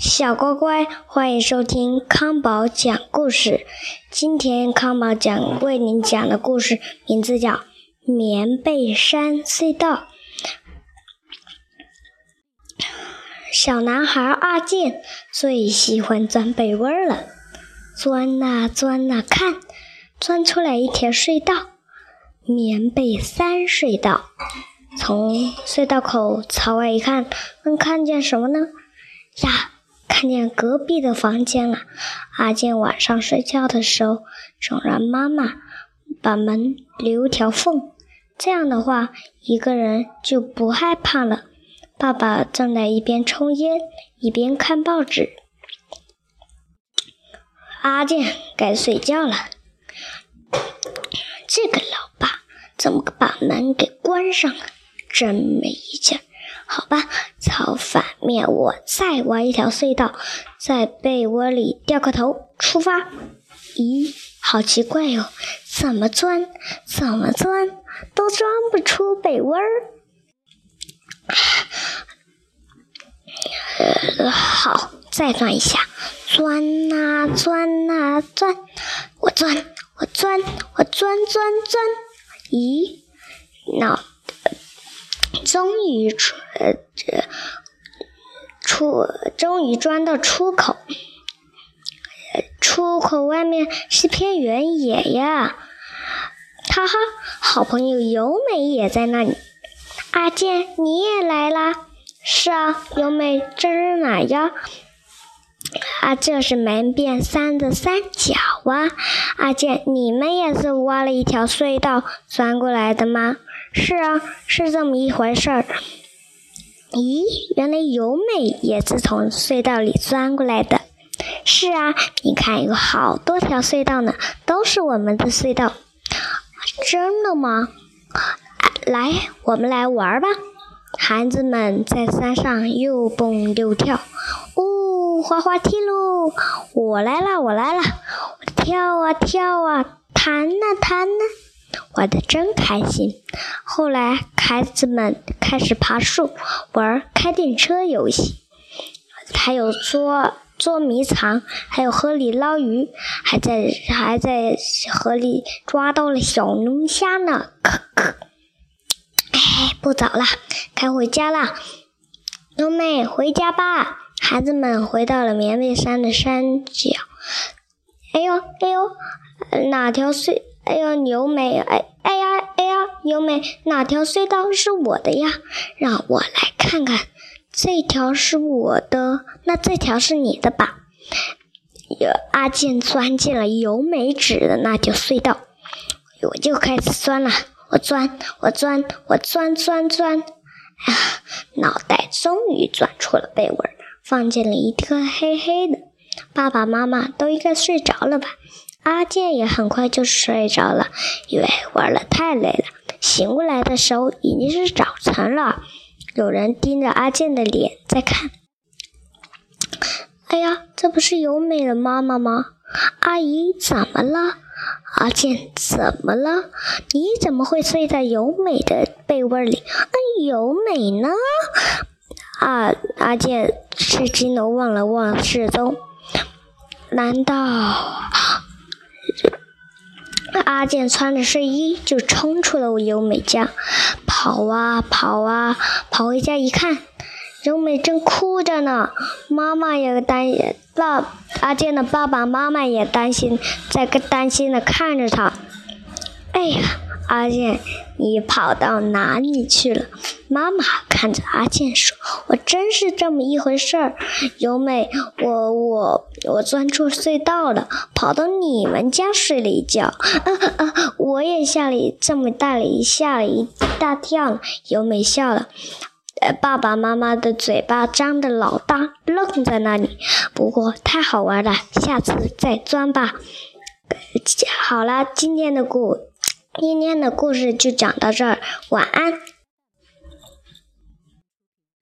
小乖乖，欢迎收听康宝讲故事。今天康宝讲为您讲的故事名字叫《棉被山隧道》。小男孩阿健最喜欢钻被窝了，钻呐钻呐，看，钻出来一条隧道——棉被山隧道。从隧道口朝外一看，能看见什么呢？呀！看见隔壁的房间了。阿健晚上睡觉的时候，总让妈妈把门留条缝，这样的话，一个人就不害怕了。爸爸正在一边抽烟一边看报纸。阿健该睡觉了。这个老爸怎么把门给关上了？真没劲儿。好吧，朝反面，我再挖一条隧道，在被窝里掉个头，出发。咦，好奇怪哟，怎么钻，怎么钻，都钻不出被窝儿。呃，好，再钻一下，钻呐钻呐钻，我钻，我钻，我钻钻钻。咦，那。终于出呃出，终于钻到出口。出口外面是片原野呀！哈哈，好朋友由美也在那里。阿健，你也来啦？是啊，由美，这是哪呀？啊，这是门边山的山脚啊！阿健，你们也是挖了一条隧道钻过来的吗？是啊，是这么一回事儿。咦，原来由美也是从隧道里钻过来的。是啊，你看有好多条隧道呢，都是我们的隧道。真的吗？来，我们来玩吧。孩子们在山上又蹦又跳。哦，滑滑梯喽！我来了，我来了！跳啊跳啊，弹啊弹啊。玩的真开心。后来，孩子们开始爬树、玩开电车游戏，还有捉捉迷藏，还有河里捞鱼，还在还在河里抓到了小龙虾呢。可可，哎，不早了，该回家了。龙妹，回家吧。孩子们回到了棉被山的山脚。哎呦哎呦，哪条隧？哎呦，牛美，哎哎呀，哎呀，牛美，哪条隧道是我的呀？让我来看看，这条是我的，那这条是你的吧？有阿健钻进了由美指的那条隧道，我就开始钻了，我钻，我钻，我钻钻钻，啊，脑袋终于钻出了被窝，放进了一个黑黑的。爸爸妈妈都应该睡着了吧？阿健也很快就睡着了，因为玩的太累了。醒过来的时候已经是早晨了，有人盯着阿健的脸在看。哎呀，这不是由美的妈妈吗？阿姨，怎么了？阿健，怎么了？你怎么会睡在由美的被窝里？那由美呢？啊，阿健吃惊的望了望四周，难道？阿健穿着睡衣就冲出了优美家，跑啊跑啊，跑回家一看，优美正哭着呢。妈妈也担爸阿健的爸爸妈妈也担心，在担心的看着他。哎呀！阿健，你跑到哪里去了？妈妈看着阿健说：“我真是这么一回事儿。”由美，我我我钻出隧道了，跑到你们家睡了一觉。啊啊！我也吓了这么大了一吓了一大跳。由美笑了，爸爸妈妈的嘴巴张得老大，愣在那里。不过太好玩了，下次再钻吧。好了，今天的故。今天的故事就讲到这儿，晚安。